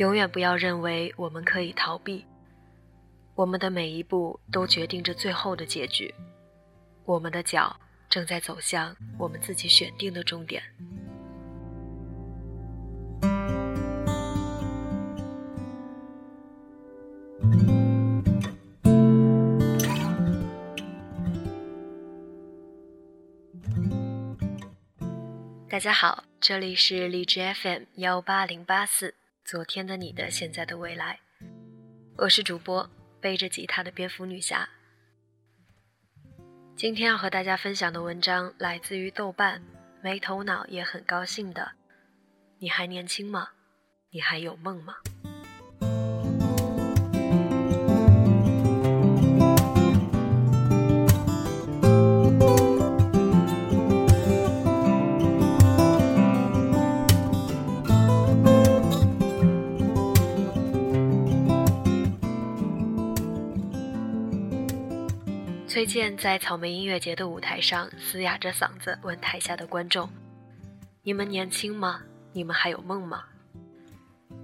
永远不要认为我们可以逃避。我们的每一步都决定着最后的结局。我们的脚正在走向我们自己选定的终点。大家好，这里是荔枝 FM 幺八零八四。昨天的你的，现在的未来，我是主播背着吉他的蝙蝠女侠。今天要和大家分享的文章来自于豆瓣，没头脑也很高兴的。你还年轻吗？你还有梦吗？崔健在草莓音乐节的舞台上嘶哑着嗓子问台下的观众：“你们年轻吗？你们还有梦吗？”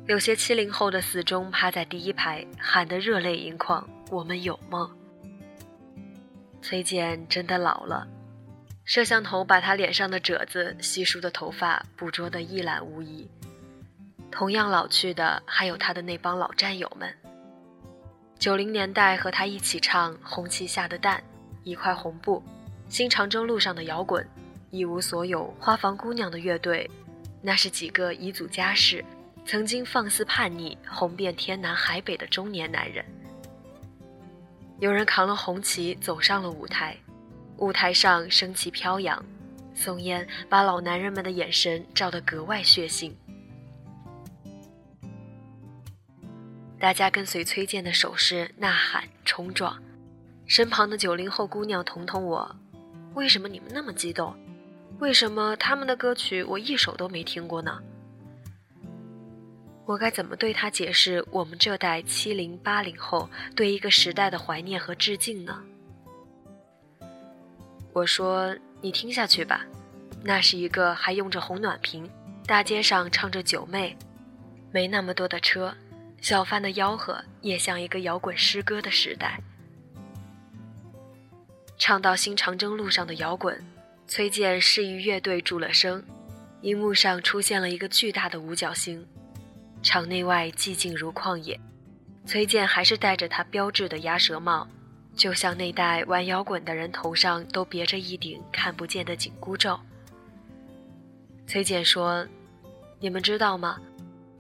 有些七零后的死忠趴在第一排，喊得热泪盈眶：“我们有梦。”崔健真的老了，摄像头把他脸上的褶子、稀疏的头发捕捉得一览无遗。同样老去的还有他的那帮老战友们。九零年代和他一起唱《红旗下的蛋》，一块红布，新长征路上的摇滚，一无所有花房姑娘的乐队，那是几个彝族家世，曾经放肆叛逆，红遍天南海北的中年男人。有人扛了红旗走上了舞台，舞台上升旗飘扬，松烟把老男人们的眼神照得格外血腥。大家跟随崔健的手势呐喊冲撞，身旁的九零后姑娘彤彤我，为什么你们那么激动？为什么他们的歌曲我一首都没听过呢？我该怎么对他解释我们这代七零八零后对一个时代的怀念和致敬呢？我说你听下去吧，那是一个还用着红暖瓶，大街上唱着九妹，没那么多的车。小贩的吆喝也像一个摇滚诗歌的时代。唱到新长征路上的摇滚，崔健示意乐队住了声，荧幕上出现了一个巨大的五角星。场内外寂静如旷野，崔健还是戴着他标志的鸭舌帽，就像那代玩摇滚的人头上都别着一顶看不见的紧箍咒。崔健说：“你们知道吗？”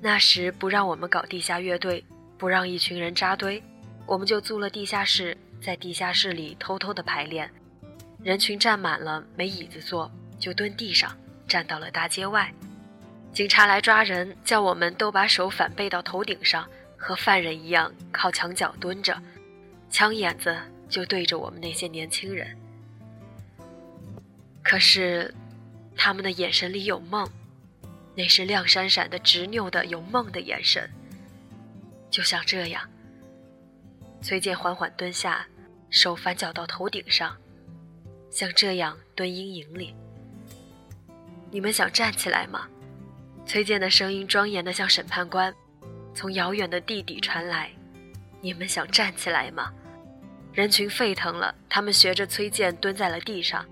那时不让我们搞地下乐队，不让一群人扎堆，我们就租了地下室，在地下室里偷偷的排练。人群站满了，没椅子坐，就蹲地上，站到了大街外。警察来抓人，叫我们都把手反背到头顶上，和犯人一样靠墙角蹲着，枪眼子就对着我们那些年轻人。可是，他们的眼神里有梦。那是亮闪闪的、执拗的、有梦的眼神，就像这样。崔健缓缓蹲下，手反绞到头顶上，像这样蹲阴影里。你们想站起来吗？崔健的声音庄严的像审判官，从遥远的地底传来。你们想站起来吗？人群沸腾了，他们学着崔健蹲在了地上，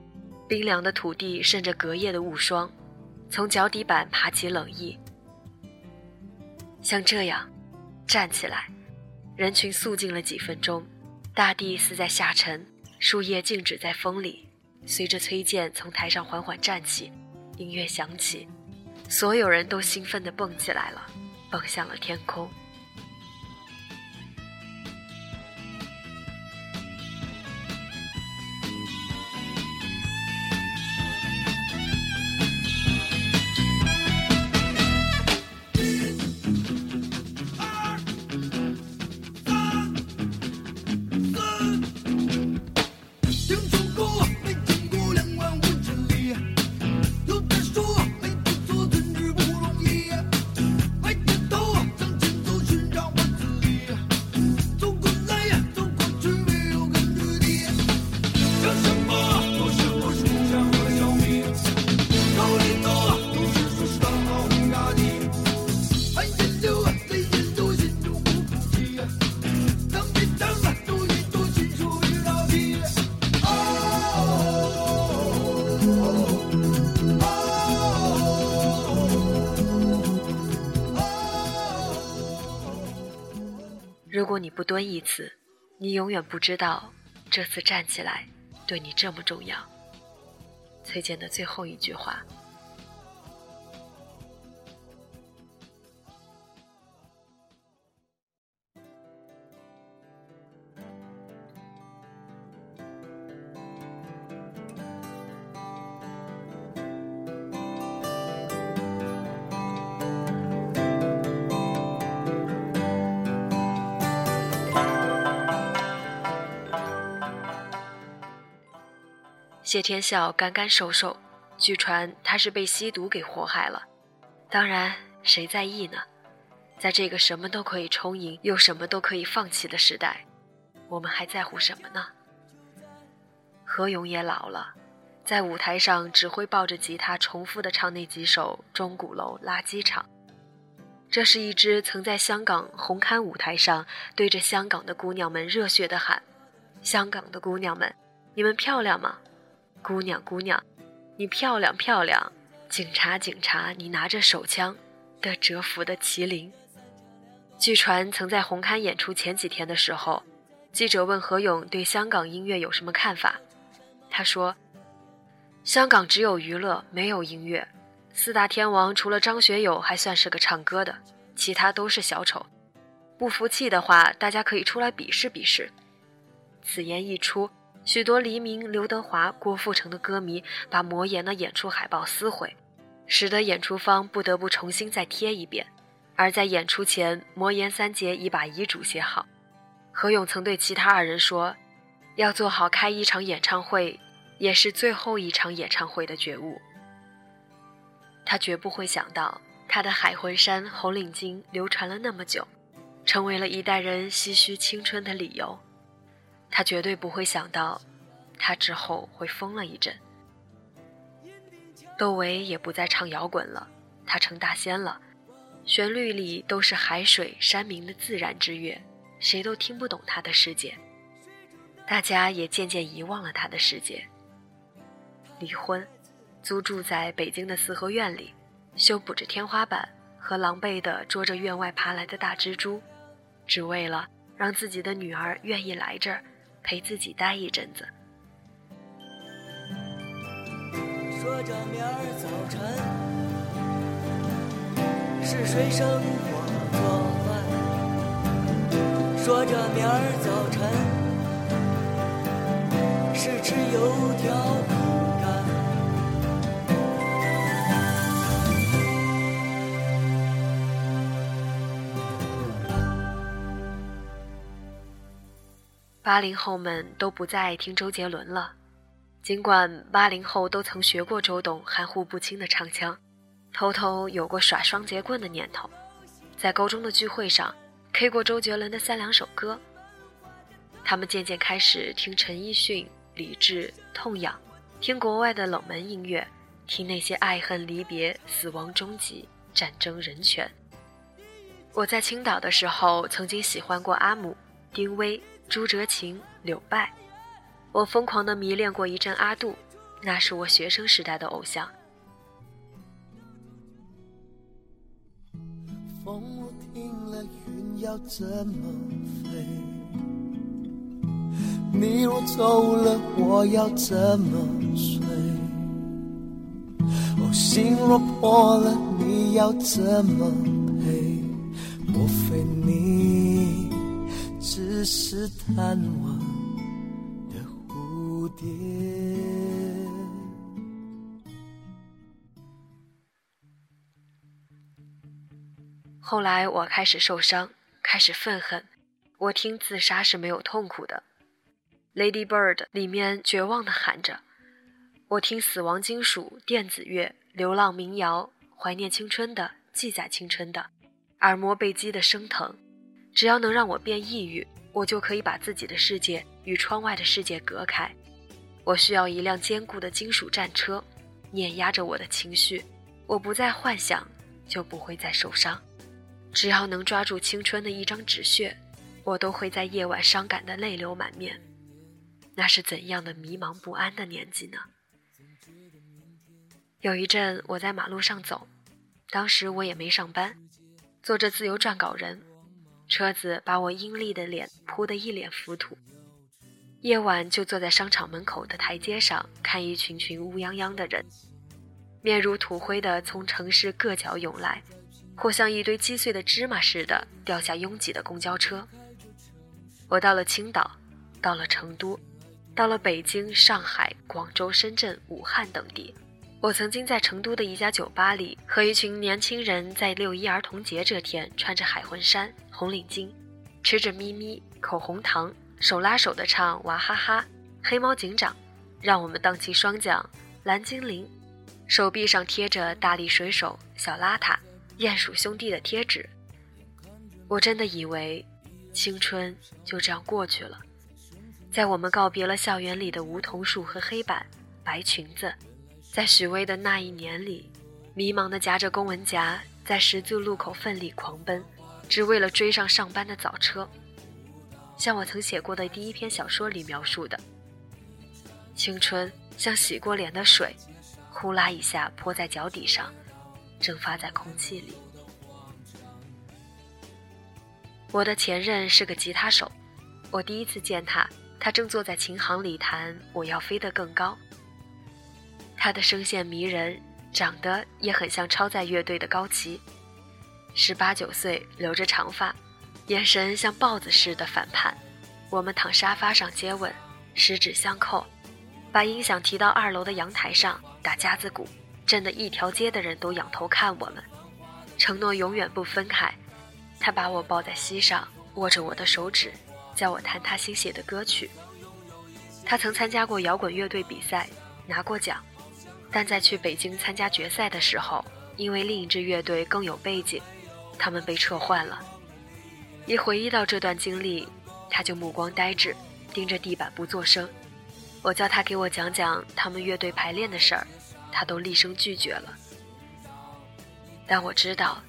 冰凉的土地渗着隔夜的雾霜。从脚底板爬起冷意，像这样站起来，人群肃静了几分钟，大地似在下沉，树叶静止在风里。随着崔健从台上缓缓站起，音乐响起，所有人都兴奋地蹦起来了，蹦向了天空。如果你不蹲一次，你永远不知道这次站起来对你这么重要。崔健的最后一句话。谢天笑干干瘦瘦，据传他是被吸毒给祸害了。当然，谁在意呢？在这个什么都可以充盈又什么都可以放弃的时代，我们还在乎什么呢？何勇也老了，在舞台上只会抱着吉他重复的唱那几首《钟鼓楼垃圾场》。这是一支曾在香港红磡舞台上对着香港的姑娘们热血的喊：“香港的姑娘们，你们漂亮吗？”姑娘，姑娘，你漂亮漂亮！警察，警察，你拿着手枪的蛰伏的麒麟。据传曾在红磡演出前几天的时候，记者问何勇对香港音乐有什么看法，他说：“香港只有娱乐，没有音乐。四大天王除了张学友还算是个唱歌的，其他都是小丑。不服气的话，大家可以出来比试比试。”此言一出。许多黎明、刘德华、郭富城的歌迷把魔岩的演出海报撕毁，使得演出方不得不重新再贴一遍。而在演出前，魔岩三杰已把遗嘱写好。何勇曾对其他二人说：“要做好开一场演唱会，也是最后一场演唱会的觉悟。”他绝不会想到，他的海魂衫、红领巾流传了那么久，成为了一代人唏嘘青春的理由。他绝对不会想到，他之后会疯了一阵。窦唯也不再唱摇滚了，他成大仙了，旋律里都是海水山明的自然之乐，谁都听不懂他的世界。大家也渐渐遗忘了他的世界。离婚，租住在北京的四合院里，修补着天花板和狼狈地捉着院外爬来的大蜘蛛，只为了让自己的女儿愿意来这儿。陪自己待一阵子。说着明儿早晨是谁生火做饭？说着明儿早晨是吃油条。八零后们都不再爱听周杰伦了，尽管八零后都曾学过周董含糊不清的唱腔，偷偷有过耍双截棍的念头，在高中的聚会上 K 过周杰伦的三两首歌。他们渐渐开始听陈奕迅、李志、痛痒，听国外的冷门音乐，听那些爱恨离别、死亡终极、战争人权。我在青岛的时候，曾经喜欢过阿姆、丁薇。朱哲琴、柳拜，我疯狂的迷恋过一阵阿杜，那是我学生时代的偶像。风停了，云要怎么飞？你若走了，我要怎么睡？哦，心若破了，你要怎么只是贪玩的蝴蝶。后来我开始受伤，开始愤恨。我听自杀是没有痛苦的，《Lady Bird》里面绝望的喊着。我听死亡金属、电子乐、流浪民谣，怀念青春的，记载青春的，耳膜被击的生疼。只要能让我变抑郁，我就可以把自己的世界与窗外的世界隔开。我需要一辆坚固的金属战车，碾压着我的情绪。我不再幻想，就不会再受伤。只要能抓住青春的一张纸屑，我都会在夜晚伤感的泪流满面。那是怎样的迷茫不安的年纪呢？有一阵我在马路上走，当时我也没上班，做着自由撰稿人。车子把我阴历的脸扑得一脸浮土。夜晚就坐在商场门口的台阶上，看一群群乌泱泱的人，面如土灰的从城市各角涌来，或像一堆击碎的芝麻似的掉下拥挤的公交车。我到了青岛，到了成都，到了北京、上海、广州、深圳、武汉等地。我曾经在成都的一家酒吧里，和一群年轻人在六一儿童节这天，穿着海魂衫、红领巾，吃着咪咪口红糖。手拉手的唱娃哈哈，黑猫警长，让我们荡起双桨，蓝精灵，手臂上贴着大力水手、小邋遢、鼹鼠兄弟的贴纸。我真的以为青春就这样过去了，在我们告别了校园里的梧桐树和黑板、白裙子，在许巍的那一年里，迷茫的夹着公文夹，在十字路口奋力狂奔，只为了追上上班的早车。像我曾写过的第一篇小说里描述的，青春像洗过脸的水，呼啦一下泼在脚底上，蒸发在空气里。我的前任是个吉他手，我第一次见他，他正坐在琴行里弹《我要飞得更高》。他的声线迷人，长得也很像超载乐队的高旗，十八九岁，留着长发。眼神像豹子似的反叛，我们躺沙发上接吻，十指相扣，把音响提到二楼的阳台上打架子鼓，震得一条街的人都仰头看我们。承诺永远不分开，他把我抱在膝上，握着我的手指，教我弹他新写的歌曲。他曾参加过摇滚乐队比赛，拿过奖，但在去北京参加决赛的时候，因为另一支乐队更有背景，他们被撤换了。一回忆到这段经历，他就目光呆滞，盯着地板不作声。我叫他给我讲讲他们乐队排练的事儿，他都厉声拒绝了。但我知道，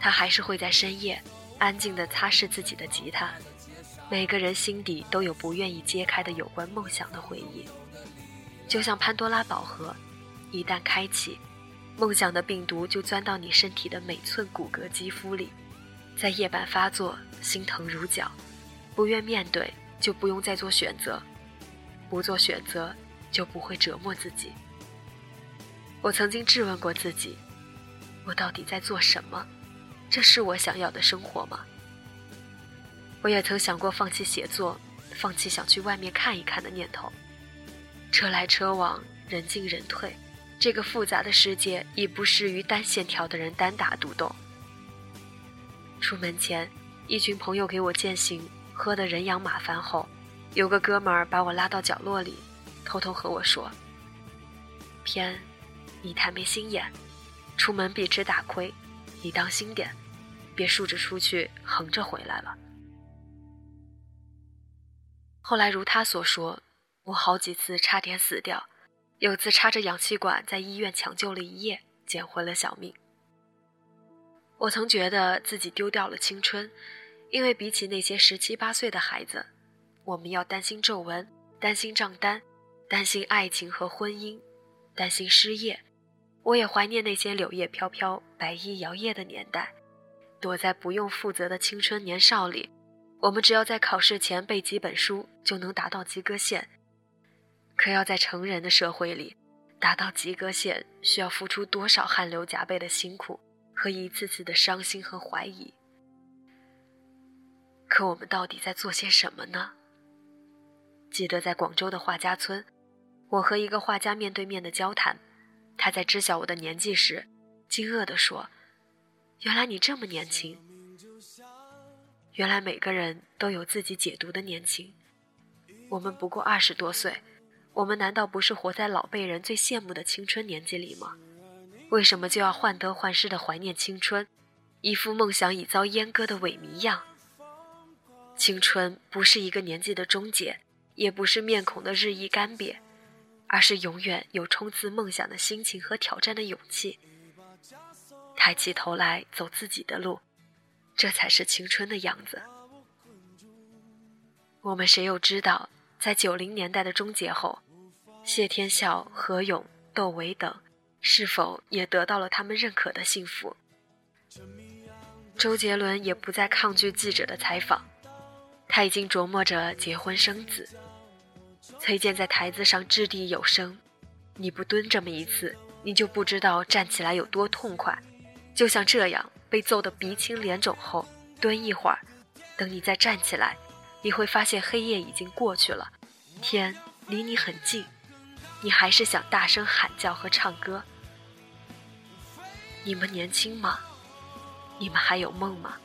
他还是会在深夜安静地擦拭自己的吉他。每个人心底都有不愿意揭开的有关梦想的回忆，就像潘多拉宝盒，一旦开启，梦想的病毒就钻到你身体的每寸骨骼肌肤里。在夜半发作，心疼如绞，不愿面对，就不用再做选择；不做选择，就不会折磨自己。我曾经质问过自己：我到底在做什么？这是我想要的生活吗？我也曾想过放弃写作，放弃想去外面看一看的念头。车来车往，人进人退，这个复杂的世界已不适于单线条的人单打独斗。出门前，一群朋友给我践行，喝得人仰马翻后，有个哥们儿把我拉到角落里，偷偷和我说：“偏，你太没心眼，出门必吃大亏，你当心点，别竖着出去，横着回来了。”后来如他所说，我好几次差点死掉，有次插着氧气管在医院抢救了一夜，捡回了小命。我曾觉得自己丢掉了青春，因为比起那些十七八岁的孩子，我们要担心皱纹，担心账单，担心爱情和婚姻，担心失业。我也怀念那些柳叶飘飘、白衣摇曳的年代，躲在不用负责的青春年少里，我们只要在考试前背几本书就能达到及格线。可要在成人的社会里，达到及格线需要付出多少汗流浃背的辛苦？和一次次的伤心和怀疑，可我们到底在做些什么呢？记得在广州的画家村，我和一个画家面对面的交谈，他在知晓我的年纪时，惊愕地说：“原来你这么年轻。”原来每个人都有自己解读的年轻，我们不过二十多岁，我们难道不是活在老辈人最羡慕的青春年纪里吗？为什么就要患得患失的怀念青春，一副梦想已遭阉割的萎靡样？青春不是一个年纪的终结，也不是面孔的日益干瘪，而是永远有冲刺梦想的心情和挑战的勇气。抬起头来走自己的路，这才是青春的样子。我们谁又知道，在九零年代的终结后，谢天笑、何勇、窦唯等。是否也得到了他们认可的幸福？周杰伦也不再抗拒记者的采访，他已经琢磨着结婚生子。崔健在台子上掷地有声：“你不蹲这么一次，你就不知道站起来有多痛快。就像这样，被揍得鼻青脸肿后，蹲一会儿，等你再站起来，你会发现黑夜已经过去了，天离你很近，你还是想大声喊叫和唱歌。你们年轻吗？”你们还有梦吗？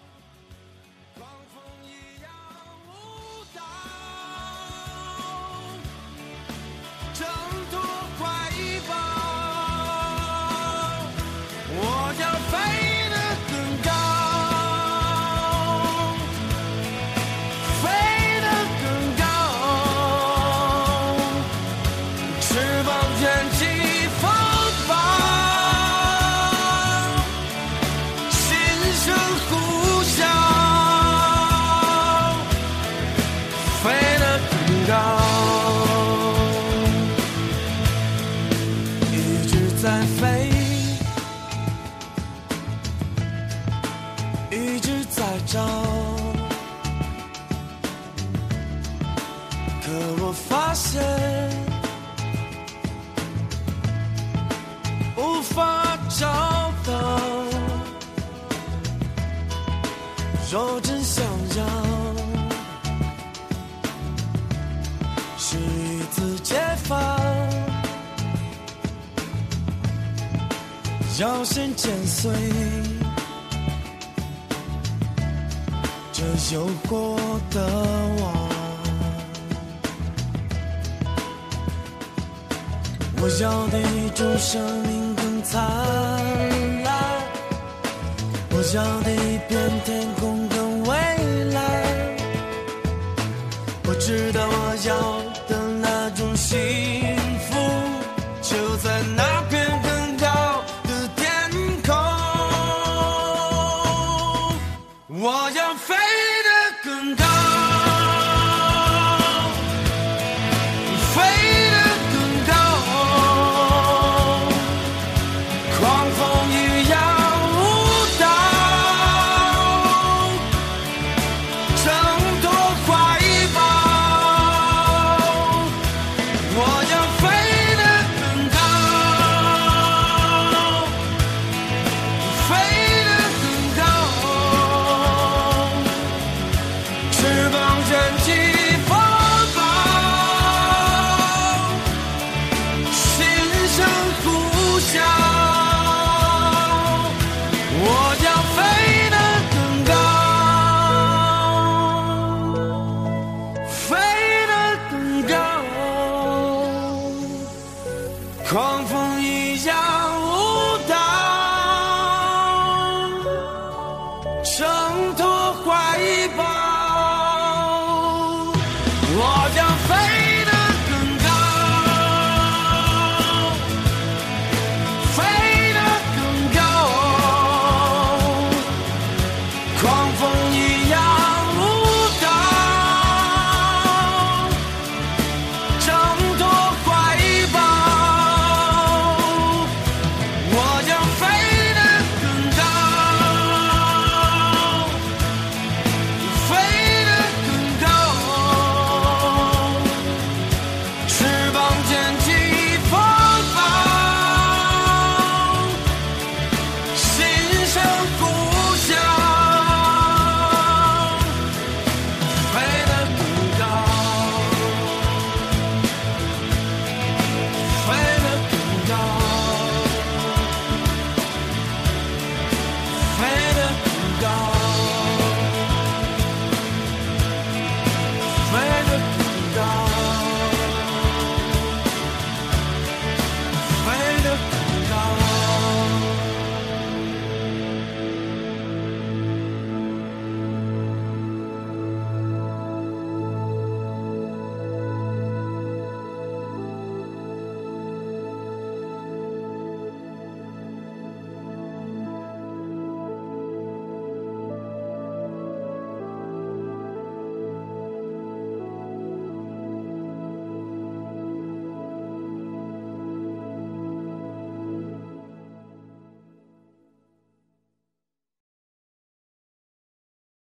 一直在找可我发现无法找到若真想要。是一次解放要先剪碎。有过的我。我要的一种生命更灿烂，我要的一片天空更蔚蓝。我。知道我要狂风一样